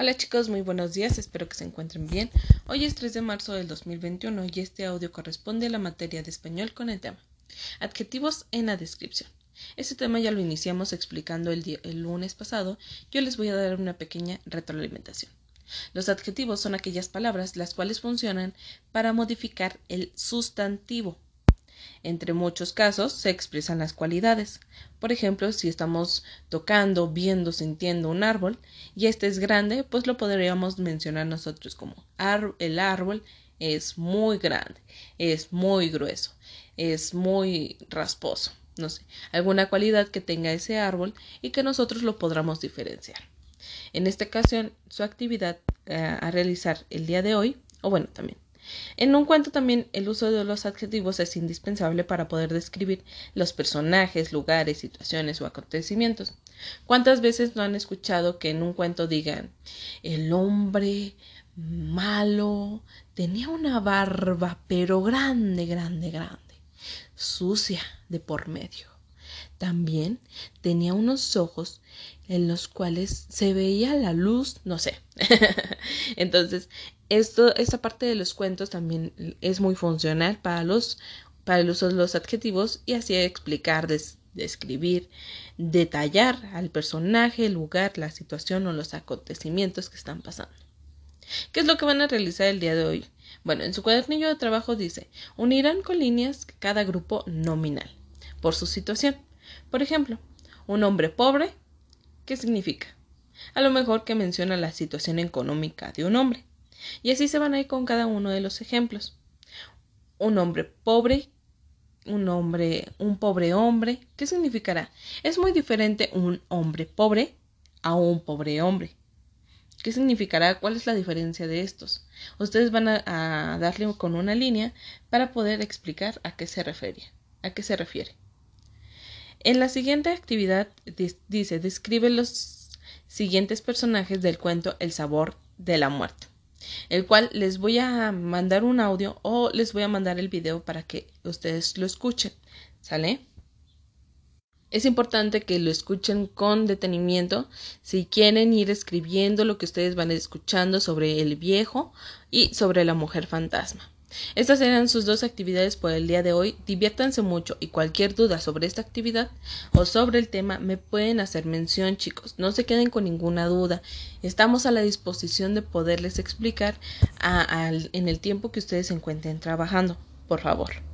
Hola chicos, muy buenos días, espero que se encuentren bien. Hoy es 3 de marzo del 2021 y este audio corresponde a la materia de español con el tema Adjetivos en la descripción. Este tema ya lo iniciamos explicando el, el lunes pasado, yo les voy a dar una pequeña retroalimentación. Los adjetivos son aquellas palabras las cuales funcionan para modificar el sustantivo entre muchos casos se expresan las cualidades. Por ejemplo, si estamos tocando, viendo, sintiendo un árbol y este es grande, pues lo podríamos mencionar nosotros como el árbol es muy grande, es muy grueso, es muy rasposo, no sé, alguna cualidad que tenga ese árbol y que nosotros lo podamos diferenciar. En esta ocasión, su actividad eh, a realizar el día de hoy, o bueno, también en un cuento también el uso de los adjetivos es indispensable para poder describir los personajes, lugares, situaciones o acontecimientos. ¿Cuántas veces no han escuchado que en un cuento digan el hombre malo tenía una barba pero grande, grande, grande, sucia de por medio? También tenía unos ojos en los cuales se veía la luz, no sé. Entonces, esto, esta parte de los cuentos también es muy funcional para los para el uso de los adjetivos y así explicar, describir, detallar al personaje, el lugar, la situación o los acontecimientos que están pasando. ¿Qué es lo que van a realizar el día de hoy? Bueno, en su cuadernillo de trabajo dice, unirán con líneas cada grupo nominal por su situación. Por ejemplo, un hombre pobre, ¿qué significa? A lo mejor que menciona la situación económica de un hombre. Y así se van a ir con cada uno de los ejemplos. Un hombre pobre, un hombre, un pobre hombre, ¿qué significará? Es muy diferente un hombre pobre a un pobre hombre. ¿Qué significará? ¿Cuál es la diferencia de estos? Ustedes van a, darle con una línea para poder explicar a qué se refiere. A qué se refiere. En la siguiente actividad dice describe los siguientes personajes del cuento El sabor de la muerte el cual les voy a mandar un audio o les voy a mandar el video para que ustedes lo escuchen. ¿Sale? Es importante que lo escuchen con detenimiento si quieren ir escribiendo lo que ustedes van escuchando sobre el viejo y sobre la mujer fantasma. Estas eran sus dos actividades por el día de hoy. Diviértanse mucho y cualquier duda sobre esta actividad o sobre el tema me pueden hacer mención, chicos. No se queden con ninguna duda. Estamos a la disposición de poderles explicar en el tiempo que ustedes se encuentren trabajando. Por favor.